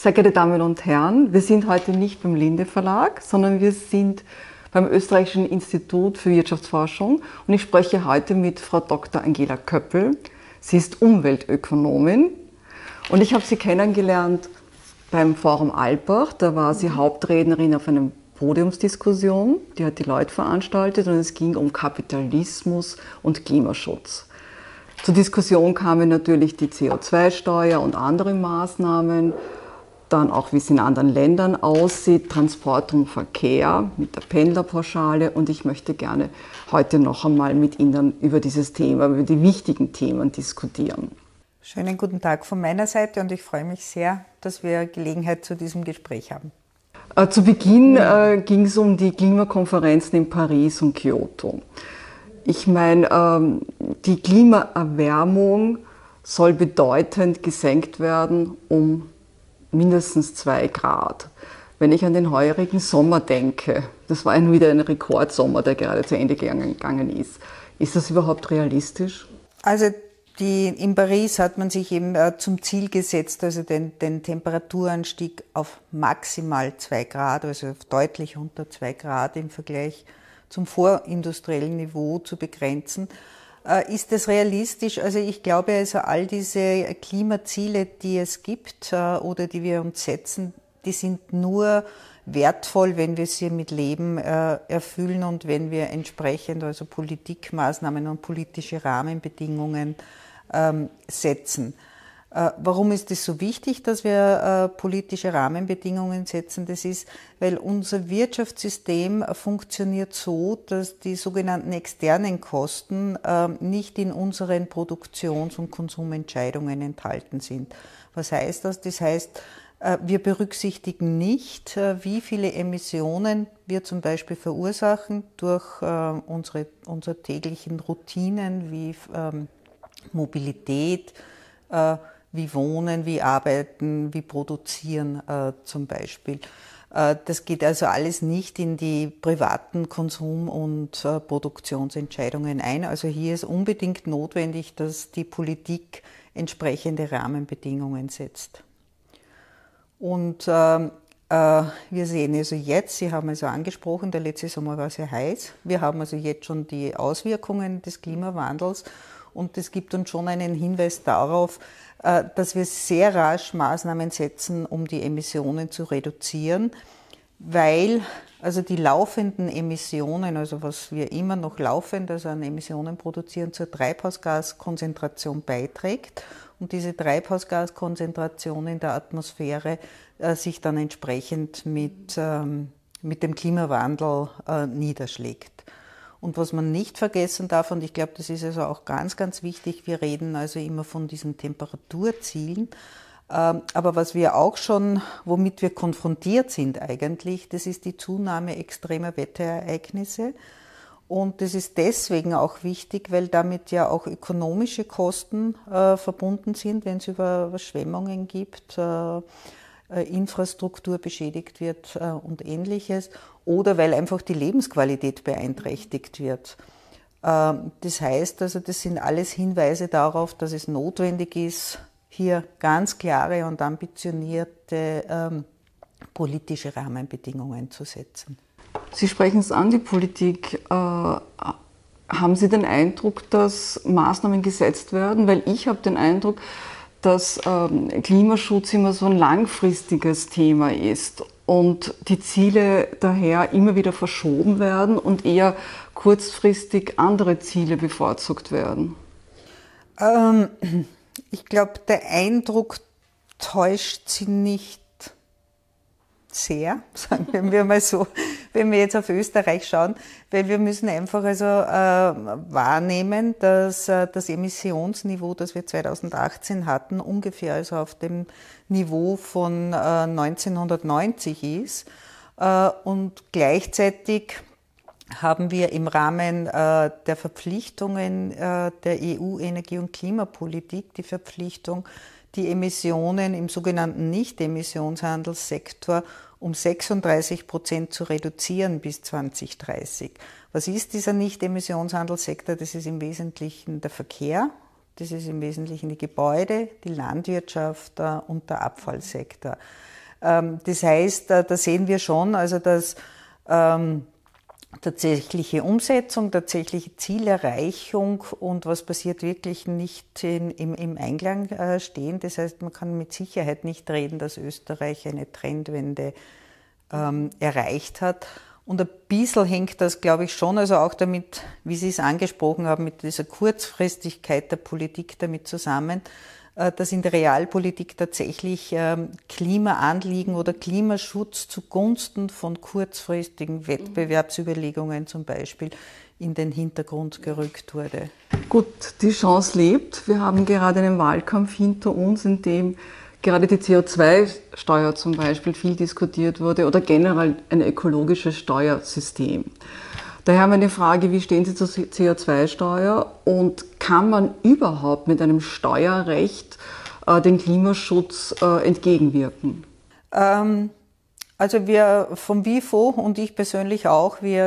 Sehr geehrte Damen und Herren, wir sind heute nicht beim Linde Verlag, sondern wir sind beim Österreichischen Institut für Wirtschaftsforschung und ich spreche heute mit Frau Dr. Angela Köppel. Sie ist Umweltökonomin und ich habe sie kennengelernt beim Forum Albach. Da war sie Hauptrednerin auf einer Podiumsdiskussion, die hat die Leute veranstaltet und es ging um Kapitalismus und Klimaschutz. Zur Diskussion kamen natürlich die CO2-Steuer und andere Maßnahmen dann auch, wie es in anderen Ländern aussieht, Transport und Verkehr mit der Pendlerpauschale. Und ich möchte gerne heute noch einmal mit Ihnen über dieses Thema, über die wichtigen Themen diskutieren. Schönen guten Tag von meiner Seite und ich freue mich sehr, dass wir Gelegenheit zu diesem Gespräch haben. Äh, zu Beginn äh, ging es um die Klimakonferenzen in Paris und Kyoto. Ich meine, ähm, die Klimaerwärmung soll bedeutend gesenkt werden um mindestens zwei Grad. Wenn ich an den heurigen Sommer denke, das war wieder ein Rekordsommer, der gerade zu Ende gegangen ist. Ist das überhaupt realistisch? Also die, in Paris hat man sich eben äh, zum Ziel gesetzt, also den, den Temperaturanstieg auf maximal zwei Grad, also deutlich unter zwei Grad im Vergleich zum vorindustriellen Niveau zu begrenzen. Äh, ist das realistisch? Also ich glaube, also all diese Klimaziele, die es gibt äh, oder die wir uns setzen, die sind nur wertvoll, wenn wir sie mit Leben äh, erfüllen und wenn wir entsprechend also Politikmaßnahmen und politische Rahmenbedingungen ähm, setzen. Äh, warum ist es so wichtig, dass wir äh, politische Rahmenbedingungen setzen? Das ist, weil unser Wirtschaftssystem funktioniert so, dass die sogenannten externen Kosten ähm, nicht in unseren Produktions- und Konsumentscheidungen enthalten sind. Was heißt das? Das heißt, äh, wir berücksichtigen nicht, wie viele Emissionen wir zum Beispiel verursachen durch unsere, unsere täglichen Routinen wie ähm, Mobilität, wie Wohnen, wie Arbeiten, wie Produzieren äh, zum Beispiel. Äh, das geht also alles nicht in die privaten Konsum- und äh, Produktionsentscheidungen ein. Also hier ist unbedingt notwendig, dass die Politik entsprechende Rahmenbedingungen setzt. Und ähm, äh, wir sehen also jetzt, Sie haben also angesprochen, der letzte Sommer war sehr heiß. Wir haben also jetzt schon die Auswirkungen des Klimawandels und es gibt uns schon einen Hinweis darauf, dass wir sehr rasch Maßnahmen setzen, um die Emissionen zu reduzieren, weil also die laufenden Emissionen, also was wir immer noch laufend also an Emissionen produzieren, zur Treibhausgaskonzentration beiträgt und diese Treibhausgaskonzentration in der Atmosphäre äh, sich dann entsprechend mit, ähm, mit dem Klimawandel äh, niederschlägt. Und was man nicht vergessen darf, und ich glaube, das ist also auch ganz, ganz wichtig, wir reden also immer von diesen Temperaturzielen. Ähm, aber was wir auch schon, womit wir konfrontiert sind eigentlich, das ist die Zunahme extremer Wetterereignisse. Und das ist deswegen auch wichtig, weil damit ja auch ökonomische Kosten äh, verbunden sind, wenn es über Überschwemmungen gibt. Äh, Infrastruktur beschädigt wird äh, und ähnliches oder weil einfach die Lebensqualität beeinträchtigt wird. Ähm, das heißt also, das sind alles Hinweise darauf, dass es notwendig ist, hier ganz klare und ambitionierte ähm, politische Rahmenbedingungen zu setzen. Sie sprechen es an, die Politik. Äh, haben Sie den Eindruck, dass Maßnahmen gesetzt werden? Weil ich habe den Eindruck, dass ähm, Klimaschutz immer so ein langfristiges Thema ist und die Ziele daher immer wieder verschoben werden und eher kurzfristig andere Ziele bevorzugt werden? Ähm, ich glaube, der Eindruck täuscht Sie nicht sehr, sagen wir mal so, wenn wir jetzt auf Österreich schauen, weil wir müssen einfach also äh, wahrnehmen, dass äh, das Emissionsniveau, das wir 2018 hatten, ungefähr also auf dem Niveau von äh, 1990 ist. Äh, und gleichzeitig haben wir im Rahmen äh, der Verpflichtungen äh, der EU-Energie- und Klimapolitik die Verpflichtung, die Emissionen im sogenannten Nicht-Emissionshandelssektor um 36 Prozent zu reduzieren bis 2030. Was ist dieser Nicht-Emissionshandelssektor? Das ist im Wesentlichen der Verkehr, Das ist im Wesentlichen die Gebäude, die Landwirtschaft äh, und der Abfallsektor. Ähm, das heißt, äh, da sehen wir schon, also dass ähm, tatsächliche Umsetzung, tatsächliche Zielerreichung und was passiert wirklich nicht in, im, im, Einklang äh, stehen. Das heißt, man kann mit Sicherheit nicht reden, dass Österreich eine Trendwende ähm, erreicht hat. Und ein bisschen hängt das, glaube ich, schon, also auch damit, wie Sie es angesprochen haben, mit dieser Kurzfristigkeit der Politik damit zusammen, dass in der Realpolitik tatsächlich ähm, Klimaanliegen oder Klimaschutz zugunsten von kurzfristigen Wettbewerbsüberlegungen zum Beispiel in den Hintergrund gerückt wurde. Gut, die Chance lebt. Wir haben gerade einen Wahlkampf hinter uns, in dem gerade die CO2-Steuer zum Beispiel viel diskutiert wurde oder generell ein ökologisches Steuersystem. Daher meine Frage, wie stehen Sie zur CO2-Steuer und kann man überhaupt mit einem Steuerrecht äh, den Klimaschutz äh, entgegenwirken? Ähm, also wir vom WIFO und ich persönlich auch, wir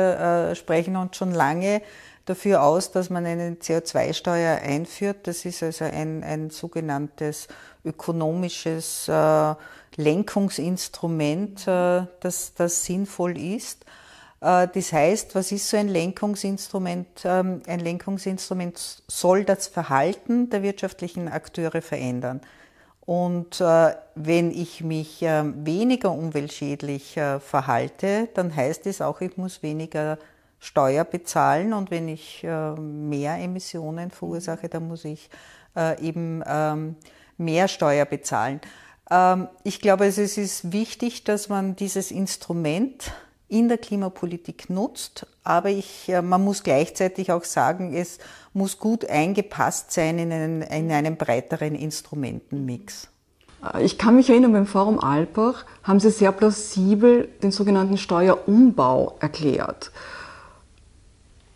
äh, sprechen uns schon lange dafür aus, dass man eine CO2-Steuer einführt. Das ist also ein, ein sogenanntes ökonomisches äh, Lenkungsinstrument, äh, das, das sinnvoll ist. Äh, das heißt, was ist so ein Lenkungsinstrument? Ähm, ein Lenkungsinstrument soll das Verhalten der wirtschaftlichen Akteure verändern. Und äh, wenn ich mich äh, weniger umweltschädlich verhalte, dann heißt es auch, ich muss weniger Steuer bezahlen. Und wenn ich mehr Emissionen verursache, dann muss ich eben ähm, mehr Steuer bezahlen. Ähm, ich glaube, es ist wichtig, dass man dieses Instrument in der Klimapolitik nutzt, aber ich, äh, man muss gleichzeitig auch sagen, es muss gut eingepasst sein in einen, in einen breiteren Instrumentenmix. Äh, ich kann mich erinnern, beim Forum Alpbach haben Sie sehr plausibel den sogenannten Steuerumbau erklärt.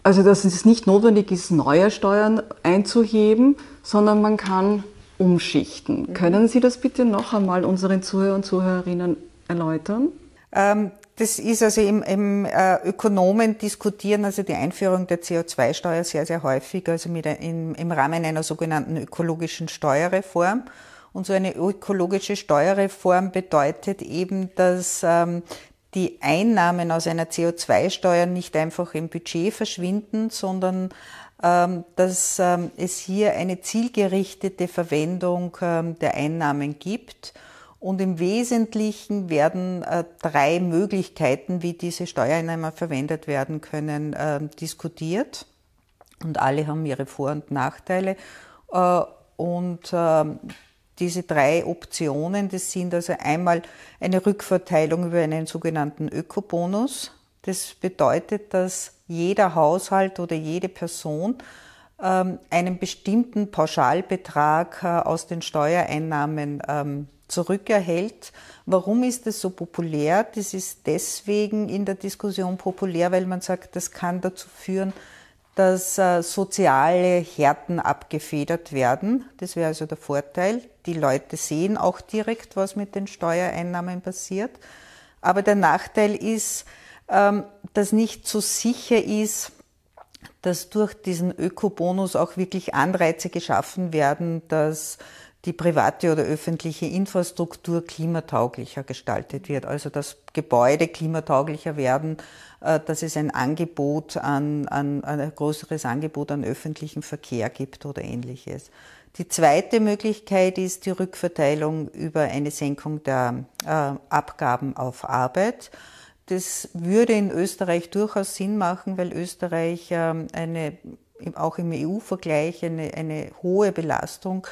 Also, dass es nicht notwendig ist, neue Steuern einzuheben, sondern man kann umschichten. Mhm. Können Sie das bitte noch einmal unseren Zuhörern und Zuhörerinnen erläutern? Ähm, das ist also im, im äh, Ökonomen diskutieren also die Einführung der CO2-Steuer sehr, sehr häufig, also mit, in, im Rahmen einer sogenannten ökologischen Steuerreform. Und so eine ökologische Steuerreform bedeutet eben, dass ähm, die Einnahmen aus einer CO2-Steuer nicht einfach im Budget verschwinden, sondern ähm, dass ähm, es hier eine zielgerichtete Verwendung ähm, der Einnahmen gibt. Und im Wesentlichen werden äh, drei Möglichkeiten, wie diese Steuereinnahmen verwendet werden können, diskutiert. Und alle haben ihre Vor- und Nachteile. Äh, und diese drei Optionen, das sind also einmal eine Rückverteilung über einen sogenannten Ökobonus. Das bedeutet, dass jeder Haushalt oder jede Person ähm, einen bestimmten Pauschalbetrag äh, aus den Steuereinnahmen ähm, zurückerhält. Warum ist das so populär? Das ist deswegen in der Diskussion populär, weil man sagt, das kann dazu führen, dass äh, soziale Härten abgefedert werden. Das wäre also der Vorteil. Die Leute sehen auch direkt, was mit den Steuereinnahmen passiert. Aber der Nachteil ist, ähm, dass nicht so sicher ist, dass durch diesen Ökobonus auch wirklich Anreize geschaffen werden, dass die private oder öffentliche Infrastruktur klimatauglicher gestaltet wird, also dass Gebäude klimatauglicher werden, äh, dass es ein Angebot an, an, ein größeres Angebot an öffentlichem Verkehr gibt oder ähnliches. Die zweite Möglichkeit ist die Rückverteilung über eine Senkung der äh, Abgaben auf Arbeit. Das würde in Österreich durchaus Sinn machen, weil Österreich ähm, eine, auch im EU-Vergleich eine, eine hohe Belastung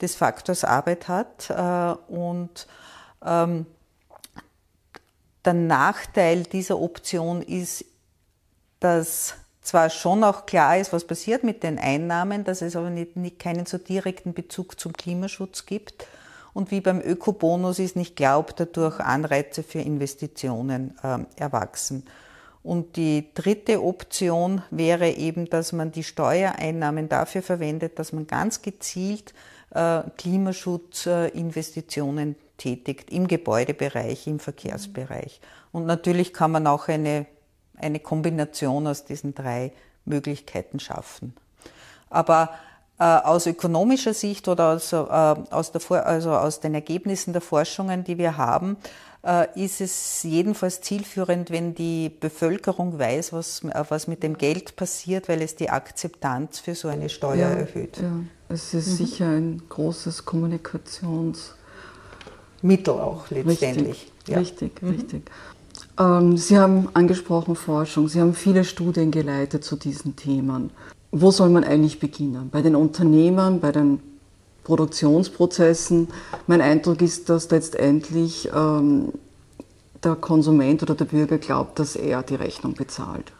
des Faktors Arbeit hat. Äh, und ähm, der Nachteil dieser Option ist, dass zwar schon auch klar ist, was passiert mit den Einnahmen, dass es aber nicht, nicht keinen so direkten Bezug zum Klimaschutz gibt und wie beim Ökobonus ist nicht glaubt, dadurch Anreize für Investitionen äh, erwachsen. Und die dritte Option wäre eben, dass man die Steuereinnahmen dafür verwendet, dass man ganz gezielt Klimaschutzinvestitionen tätigt im Gebäudebereich, im Verkehrsbereich. Und natürlich kann man auch eine, eine Kombination aus diesen drei Möglichkeiten schaffen. Aber Äh, aus ökonomischer Sicht oder aus, äh, aus, der, also aus den Ergebnissen der Forschungen, die wir haben, äh, ist es jedenfalls zielführend, wenn die Bevölkerung weiß, was, was mit dem Geld passiert, weil es die Akzeptanz für so eine Steuer ja, erhöht. Ja. Es ist mhm. sicher ein großes Kommunikationsmittel auch letztendlich. Richtig, ja. richtig. Mhm. richtig. Ähm, Sie haben angesprochen Forschung, Sie haben viele Studien geleitet zu diesen Themen wo soll man eigentlich beginnen? Bei den Unternehmern, bei den Produktionsprozessen. Mein Eindruck ist, dass letztendlich ähm, der Konsument oder der Bürger glaubt, dass er die Rechnung bezahlt.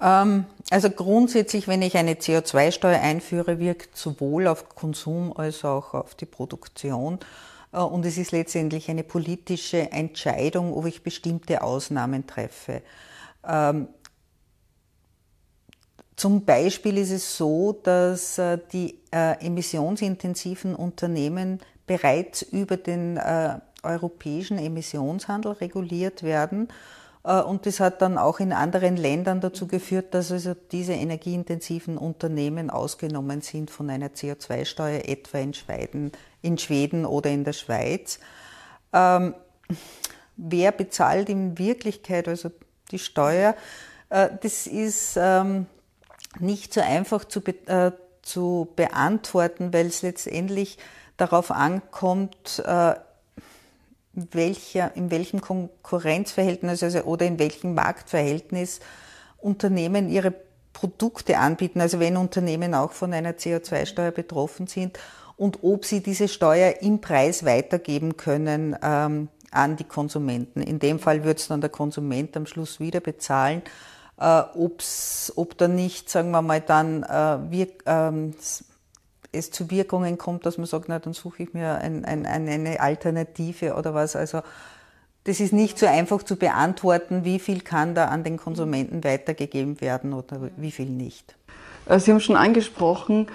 Ähm, also grundsätzlich, wenn ich eine CO2-Steuer einführe, wirkt sowohl auf Konsum als auch auf die Produktion. Äh, und es ist letztendlich eine politische Entscheidung, ob ich bestimmte Ausnahmen treffe. Zum Beispiel ist es so, dass äh, die äh, emissionsintensiven Unternehmen bereits über den äh, europäischen Emissionshandel reguliert werden. Und das hat dann auch in anderen Ländern dazu geführt, dass also diese energieintensiven Unternehmen ausgenommen sind von einer CO2-Steuer, etwa in Schweden, in Schweden oder in der Schweiz. Ähm, wer bezahlt in Wirklichkeit also die Steuer? Äh, das ist ähm, nicht so einfach zu, äh, zu beantworten, weil es letztendlich darauf ankommt, äh, welcher, in welchem Konkurrenzverhältnis also, oder in welchem Marktverhältnis Unternehmen ihre Produkte anbieten, also wenn Unternehmen auch von einer CO2-Steuer betroffen sind und ob sie diese Steuer im Preis weitergeben können ähm, an die Konsumenten. In dem Fall wird es dann der Konsument am Schluss wieder bezahlen äh, ob's, ob da nicht, sagen wir mal, dann äh, wir, ähm, es zu Wirkungen kommt, dass man sagt, na, dann suche ich mir ein, ein, eine Alternative oder was. Also das ist nicht so einfach zu beantworten, wie viel kann da an den Konsumenten weitergegeben werden oder wie viel nicht. Äh, Sie haben schon angesprochen,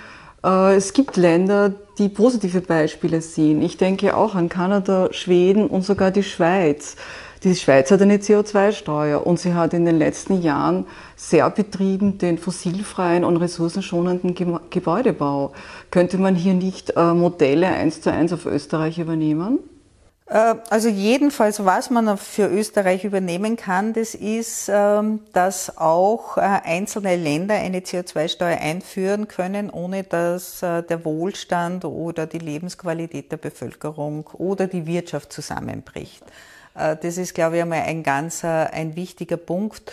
äh, es gibt Länder, die positive Beispiele sehen. Ich denke auch an Kanada, Schweden und sogar die Schweiz. Die Schweiz hat eine CO2-Steuer und sie hat in den letzten Jahren sehr betrieben den fossilfreien und ressourcenschonenden Gebäudebau. Könnte man hier nicht äh, Modelle eins zu eins auf Österreich übernehmen? Äh, also jedenfalls, was man für Österreich übernehmen kann, das ist, ähm, dass auch äh, einzelne Länder eine CO2-Steuer einführen können, ohne dass der Wohlstand oder die Lebensqualität der Bevölkerung oder die Wirtschaft zusammenbricht. Äh, das ist, glaube ich, einmal ein ganz äh, ein wichtiger Punkt.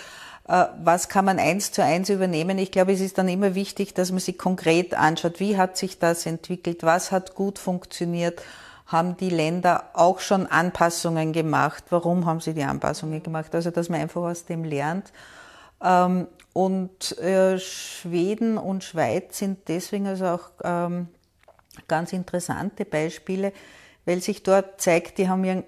Äh, was kann man eins zu eins übernehmen? Ich glaube, es ist dann immer wichtig, dass man sich konkret anschaut, wie hat sich das entwickelt, was hat gut funktioniert, haben die Länder auch schon Anpassungen gemacht, warum haben sie die Anpassungen gemacht? Also, dass man einfach aus dem lernt. Ähm, und Schweden und Schweiz sind deswegen also auch ähm, ganz interessante Beispiele, weil sich dort zeigt, die haben ja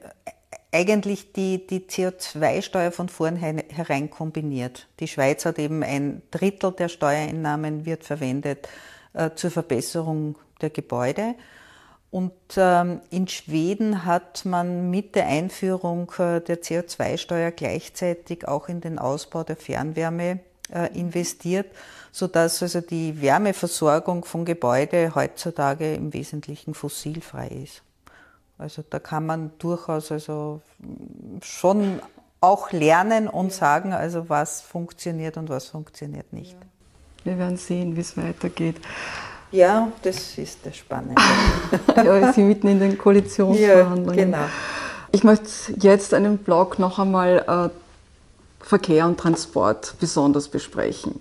eigentlich die, die CO2-Steuer von vornherein kombiniert. Die Schweiz hat eben ein Drittel der Steuereinnahmen wird verwendet äh, zur Verbesserung der Gebäude. Und ähm, in Schweden hat man mit der Einführung äh, der CO2-Steuer gleichzeitig auch in den Ausbau der Fernwärme äh, investiert, sodass also die Wärmeversorgung von Gebäude heutzutage im Wesentlichen fossilfrei ist. Also da kann man durchaus also schon auch lernen und sagen, also was funktioniert und was funktioniert nicht. Wir werden sehen, wie es weitergeht. Ja, das ist das Spannende. ja, Sie mitten in den Koalitionsverhandlungen. Ja, genau. Ich möchte jetzt einen Blog noch einmal äh, Verkehr und Transport besonders besprechen.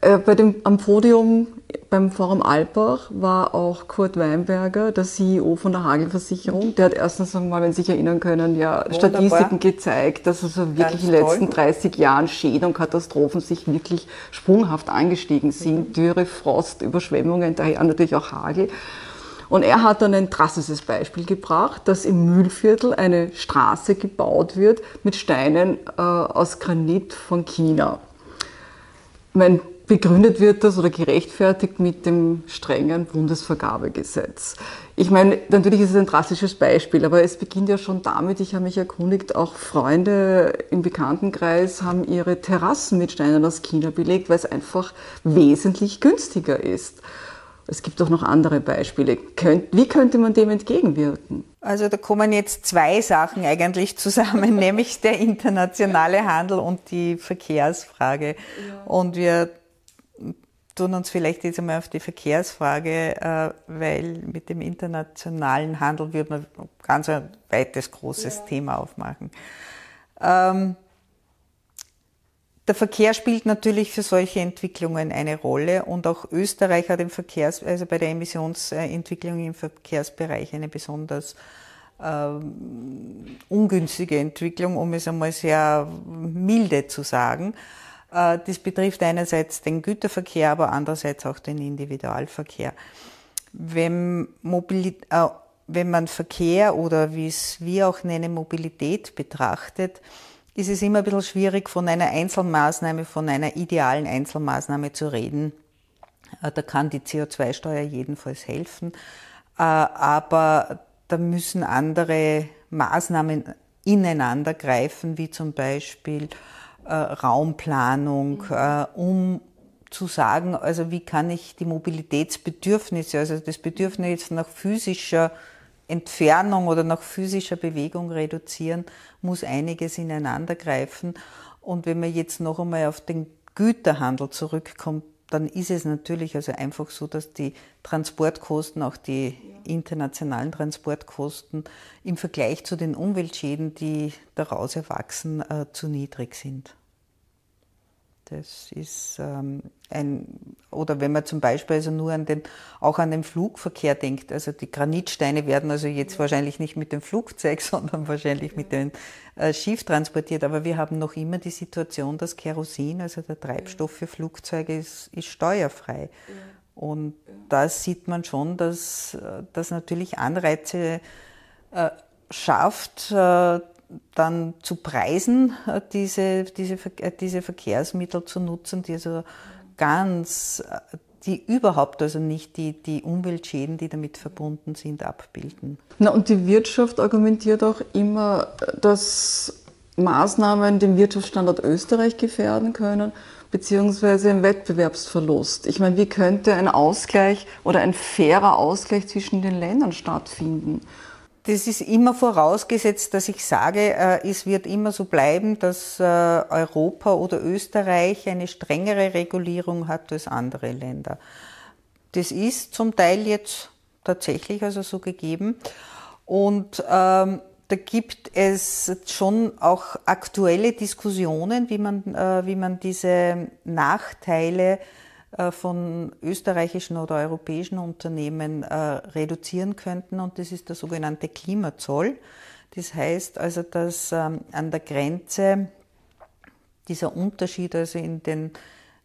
Äh, bei dem, am Podium beim Forum Alpbach war auch Kurt Weinberger, der CEO von der Hagelversicherung. Der hat erstens einmal, wenn Sie sich erinnern können, ja Wunderbar. Statistiken gezeigt, dass also wirklich in den letzten 30 Jahren Schäden und Katastrophen sich wirklich sprunghaft angestiegen sind. Mhm. Dürre, Frost, Überschwemmungen, daher natürlich auch Hagel. Und er hat dann ein drastisches Beispiel gebracht, dass im Mühlviertel eine Straße gebaut wird mit Steinen äh, aus Granit von China. Mein Begründet wird das oder gerechtfertigt mit dem strengen Bundesvergabegesetz. Ich meine, natürlich ist es ein drastisches Beispiel, aber es beginnt ja schon damit, ich habe mich erkundigt, auch Freunde im Bekanntenkreis haben ihre Terrassen mit Steinen aus China belegt, weil es einfach wesentlich günstiger ist. Es gibt auch noch andere Beispiele. Wie könnte man dem entgegenwirken? Also da kommen jetzt zwei Sachen eigentlich zusammen, nämlich der internationale Handel und die Verkehrsfrage. Ja. Und wir tun uns vielleicht jetzt einmal auf die Verkehrsfrage, äh, weil mit dem internationalen Handel würde man ganz ein weites, großes ja. Thema aufmachen. Ähm, der Verkehr spielt natürlich für solche Entwicklungen eine Rolle und auch Österreich hat im Verkehrs, also bei der Emissionsentwicklung im Verkehrsbereich eine besonders ähm, ungünstige Entwicklung, um es einmal sehr milde zu sagen. Äh, das betrifft einerseits den Güterverkehr, aber andererseits auch den Individualverkehr. Wenn, Mobilit äh, wenn man Verkehr oder wie es wir auch nennen, Mobilität betrachtet, ist es immer ein bisschen schwierig, von einer Einzelmaßnahme, von einer idealen Einzelmaßnahme zu reden. Äh, da kann die CO2-Steuer jedenfalls helfen. Äh, aber da müssen andere Maßnahmen ineinander greifen, wie zum Beispiel äh, Raumplanung, um zu sagen, also wie kann ich die Mobilitätsbedürfnisse, also das Bedürfnis nach physischer Entfernung oder nach physischer Bewegung reduzieren, muss einiges ineinandergreifen. Und wenn man jetzt noch einmal auf den Güterhandel zurückkommt, dann ist es natürlich also einfach so, dass die Transportkosten, auch die internationalen Transportkosten im Vergleich zu den Umweltschäden, die daraus erwachsen, äh, zu niedrig sind. Das ist ähm, ein, oder wenn man zum Beispiel also nur an den, auch an den Flugverkehr denkt, also die Granitsteine werden also jetzt wahrscheinlich nicht mit dem Flugzeug, sondern wahrscheinlich mit dem äh, Schiff transportiert, aber wir haben noch immer die Situation, dass Kerosin, also der Treibstoff für Flugzeuge, ist, ist steuerfrei. Und da sieht man schon, dass das natürlich Anreize äh, schafft, äh, dann zu preisen, äh, diese, diese, äh, diese Verkehrsmittel zu nutzen, die also ganz, äh, die überhaupt also nicht die, die Umweltschäden, die damit verbunden sind, abbilden. Na, und die Wirtschaft argumentiert auch immer, dass Maßnahmen den Wirtschaftsstandort Österreich gefährden können, beziehungsweise einen Wettbewerbsverlust. Ich meine, wie könnte ein Ausgleich oder ein fairer Ausgleich zwischen den Ländern stattfinden? Das ist immer vorausgesetzt, dass ich sage, äh, es wird immer so bleiben, dass äh, Europa oder Österreich eine strengere Regulierung hat als andere Länder. Das ist zum Teil jetzt tatsächlich also so gegeben. Und ähm, da gibt es schon auch aktuelle Diskussionen, wie man, äh, wie man diese Nachteile von österreichischen oder europäischen Unternehmen äh, reduzieren könnten. Und das ist der sogenannte Klimazoll. Das heißt also, dass ähm, an der Grenze dieser Unterschied also in den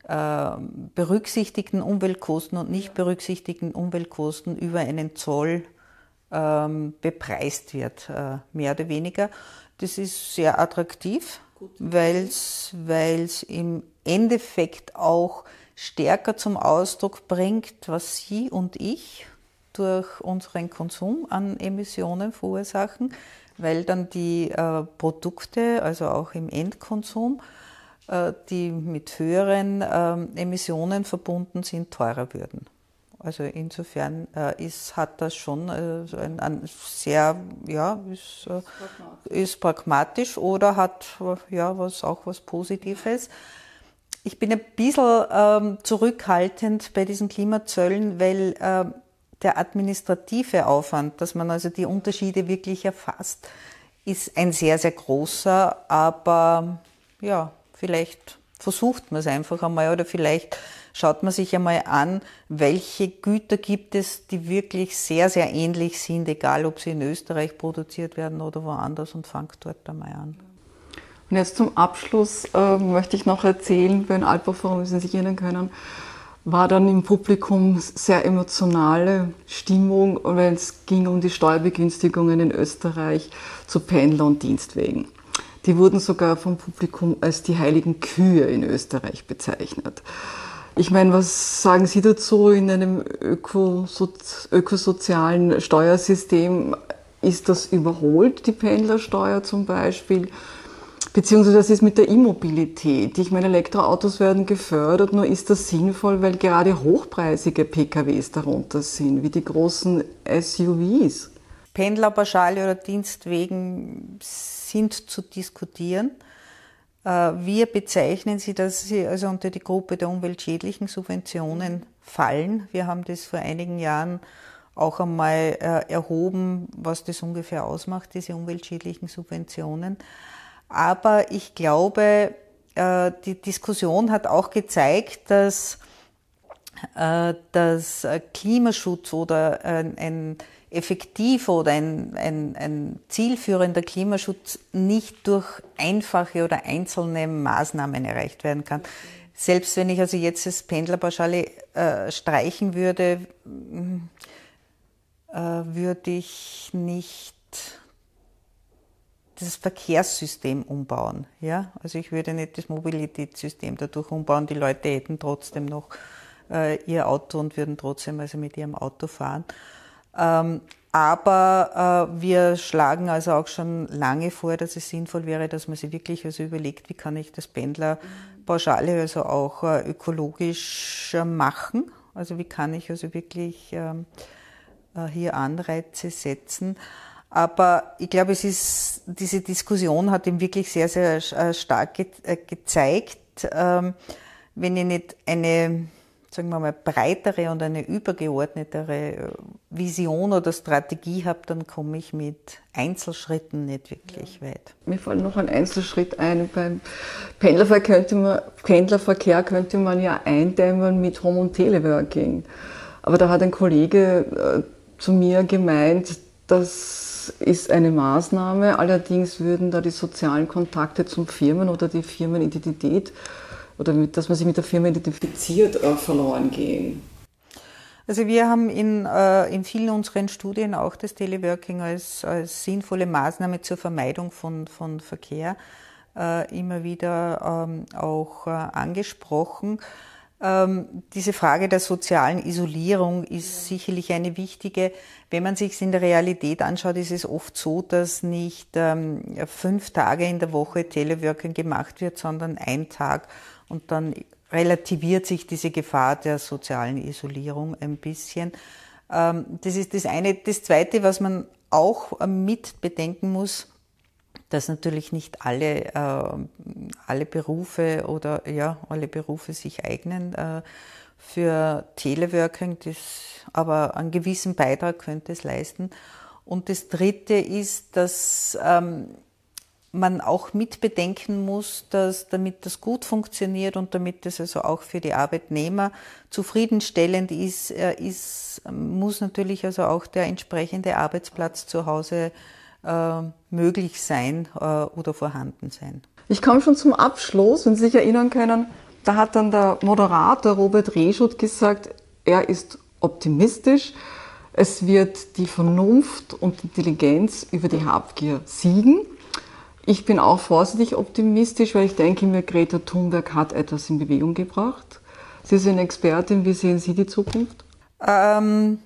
äh, berücksichtigten Umweltkosten und nicht berücksichtigten Umweltkosten über einen Zoll ähm, bepreist wird, mehr oder weniger. Das ist sehr attraktiv, weil es im Endeffekt auch stärker zum Ausdruck bringt, was Sie und ich durch unseren Konsum an Emissionen verursachen, weil dann die äh, Produkte, also auch im Endkonsum, äh, die mit höheren äh, Emissionen verbunden sind, teurer würden. Also insofern äh, ist, hat das schon äh, ein, ein, sehr, ja, ist, äh, ist, pragmatisch oder hat ja was auch was Positives. Ich bin ein bisschen ähm, zurückhaltend bei diesen Klimazöllen, weil äh, der administrative Aufwand, dass man also die Unterschiede wirklich erfasst, ist ein sehr, sehr großer. Aber ja, vielleicht versucht man es einfach einmal oder vielleicht schaut man sich einmal an, welche Güter gibt es, die wirklich sehr, sehr ähnlich sind, egal ob sie in Österreich produziert werden oder woanders und fangt dort einmal an. Und jetzt zum Abschluss äh, möchte ich noch erzählen, bei den Alpha-Forum, wie Sie sich erinnern können, war dann im Publikum sehr emotionale Stimmung, wenn es ging um die Steuerbegünstigungen in Österreich zu Pendler- und Dienstwegen. Die wurden sogar vom Publikum als die heiligen Kühe in Österreich bezeichnet. Ich meine, was sagen Sie dazu in einem ökosozialen Steuersystem? Ist das überholt, die Pendlersteuer zum Beispiel? Beziehungsweise das ist mit der Immobilität. Ich meine, Elektroautos werden gefördert, nur ist das sinnvoll, weil gerade hochpreisige PKWs darunter sind, wie die großen SUVs. Pendlerpauschale oder Dienstwegen sind zu diskutieren. Äh, wir bezeichnen sie, dass sie also unter die Gruppe der umweltschädlichen Subventionen fallen. Wir haben das vor einigen Jahren auch einmal äh, erhoben, was das ungefähr ausmacht, diese umweltschädlichen Subventionen. Aber ich glaube, äh, die Diskussion hat auch gezeigt, dass, dass Klimaschutz oder ein effektiver oder ein, ein, ein zielführender Klimaschutz nicht durch einfache oder einzelne Maßnahmen erreicht werden kann. Selbst wenn ich also jetzt das Pendlerpauschale äh, streichen würde, äh, würde ich nicht das Verkehrssystem umbauen. Ja? Also ich würde nicht das Mobilitätssystem dadurch umbauen. Die Leute hätten trotzdem noch äh, ihr Auto und würden trotzdem also mit ihrem Auto fahren. Ähm, aber äh, wir schlagen also auch schon lange vor, dass es sinnvoll wäre, dass man sich wirklich also überlegt, wie kann ich das Pendlerpauschale also auch äh, ökologisch machen. Also wie kann ich also wirklich ähm, äh, hier Anreize setzen. Aber ich glaube, es ist, diese Diskussion hat ihm wirklich sehr, sehr äh, stark ge äh, gezeigt, ähm, wenn ich nicht eine sagen wir mal, breitere und eine übergeordnetere äh, Vision oder Strategie habe, dann komme ich mit Einzelschritten nicht wirklich ja. weit. Mir fällt noch ein Einzelschritt ein. Beim Pendlerverkehr könnte man, Pendlerverkehr könnte man ja eindämmen mit Home- und Teleworking. Aber da hat ein Kollege äh, zu mir gemeint, das ist eine Maßnahme. Allerdings würden da die sozialen Kontakte zum Firmen oder die Firmenidentität oder mit, dass man sich mit der Firma identifiziert, äh, verloren gehen? Also wir haben in, äh, in vielen unseren Studien auch das Teleworking als, als sinnvolle Maßnahme zur Vermeidung von, von Verkehr äh, immer wieder ähm, auch äh, angesprochen. Ähm, diese Frage der sozialen Isolierung ist sicherlich eine wichtige. Wenn man sich es in der Realität anschaut, ist es oft so, dass nicht ähm, fünf Tage in der Woche Teleworking gemacht wird, sondern ein Tag und dann relativiert sich diese Gefahr der sozialen Isolierung ein bisschen. Ähm, das ist das eine. Das zweite, was man auch äh, mit bedenken muss, dass natürlich nicht alle, äh, alle Berufe oder ja, alle Berufe sich eignen äh, für Teleworking, das, aber einen gewissen Beitrag könnte es leisten. Und das dritte ist, dass ähm, man auch mit bedenken muss, dass damit das gut funktioniert und damit das also auch für die Arbeitnehmer zufriedenstellend ist, äh, ist muss natürlich also auch der entsprechende Arbeitsplatz zu Hause möglich sein äh, oder vorhanden sein. Ich komme schon zum Abschluss, wenn Sie sich erinnern können, da hat dann der Moderator Robert Reschut gesagt, er ist optimistisch, es wird die Vernunft und Intelligenz über die Habgier siegen. Ich bin auch vorsichtig optimistisch, weil ich denke mir, Greta Thunberg hat etwas in Bewegung gebracht. Sie sind Expertin, wie sehen Sie die Zukunft? Ähm,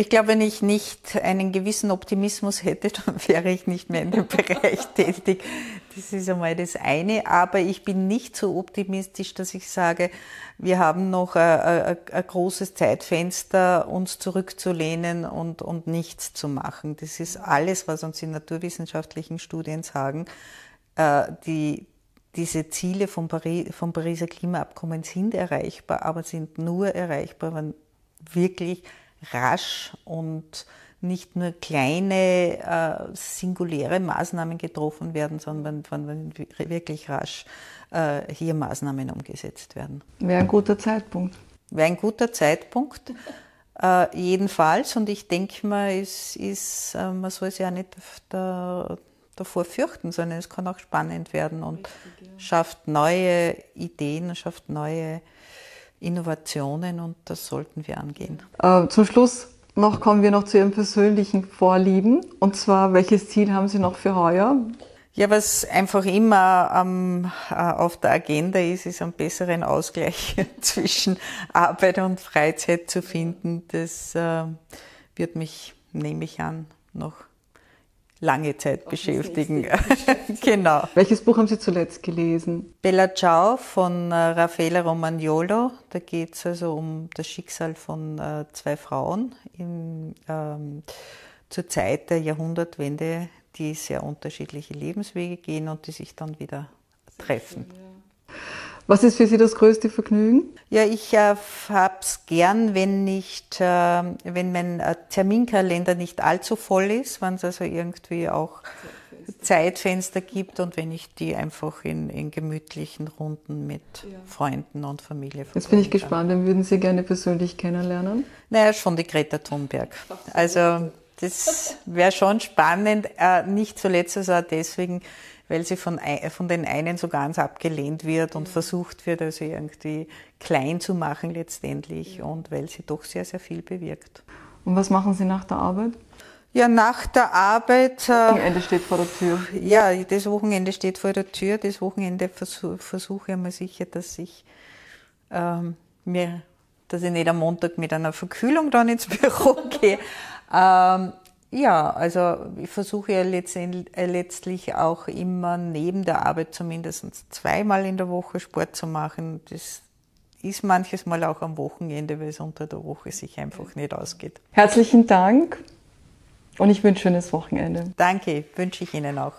ich glaube, wenn ich nicht einen gewissen Optimismus hätte, dann wäre ich nicht mehr in dem Bereich tätig. Das ist einmal das eine. Aber ich bin nicht so optimistisch, dass ich sage, wir haben noch ein, großes Zeitfenster, uns zurückzulehnen und, und nichts zu machen. Das ist alles, was uns die naturwissenschaftlichen Studien sagen. Äh, die, diese Ziele vom, Paris, vom Pariser Klimaabkommen sind erreichbar, aber sind nur erreichbar, wenn wirklich rasch und nicht nur kleine äh, singuläre Maßnahmen getroffen werden, sondern wenn wirklich rasch äh, hier Maßnahmen umgesetzt werden. Wäre ein guter Zeitpunkt. Wäre ein guter Zeitpunkt. Äh, jedenfalls, und ich denke mal, es ist, äh, man soll sich ja nicht da, davor fürchten, sondern es kann auch spannend werden und Richtig, ja. schafft neue Ideen, schafft neue Innovationen und das sollten wir angehen. Äh, zum Schluss noch kommen wir noch zu Ihren persönlichen Vorlieben. Und zwar, welches Ziel haben Sie noch für heuer? Ja, was einfach immer ähm, auf der Agenda ist, ist einen besseren Ausgleich zwischen Arbeit und Freizeit zu finden. Das äh, wird mich, nehme ich an, noch lange Zeit beschäftigen. genau. Welches Buch haben Sie zuletzt gelesen? Bella Ciao von äh, Raffaele Romagnolo. Da geht es also um das Schicksal von äh, zwei Frauen im, ähm, zur Zeit der Jahrhundertwende, die sehr unterschiedliche Lebenswege gehen und die sich dann wieder treffen. Was ist für Sie das größte Vergnügen? Ja, ich äh, habe es gern, wenn nicht, äh, wenn mein äh, Terminkalender nicht allzu voll ist, wenn es also irgendwie auch Zeitfenster. Zeitfenster gibt und wenn ich die einfach in, in gemütlichen Runden mit ja. Freunden und Familie Jetzt bin ich gespannt, wen würden Sie gerne persönlich kennenlernen? Naja, schon die Greta Thunberg. Also das wäre schon spannend, äh, nicht zuletzt also auch deswegen, weil sie von, von den einen so ganz abgelehnt wird und versucht wird, also irgendwie klein zu machen letztendlich und weil sie doch sehr, sehr viel bewirkt. Und was machen Sie nach der Arbeit? Ja, nach der Arbeit. Das äh, Wochenende steht vor der Tür. Ja, das Wochenende steht vor der Tür. Das Wochenende versuche versuch ich mal sicher, dass ich ähm, mir, dass ich nicht am Montag mit einer Verkühlung dann ins Büro gehe. Ähm, ja, also ich versuche ja äh, letztlich auch immer neben der Arbeit zumindest zweimal in der Woche Sport zu machen. Das ist manches Mal auch am Wochenende, weil es unter der Woche sich einfach nicht ausgeht. Herzlichen Dank und ich wünsche ein schönes Wochenende. Danke, wünsche ich Ihnen auch.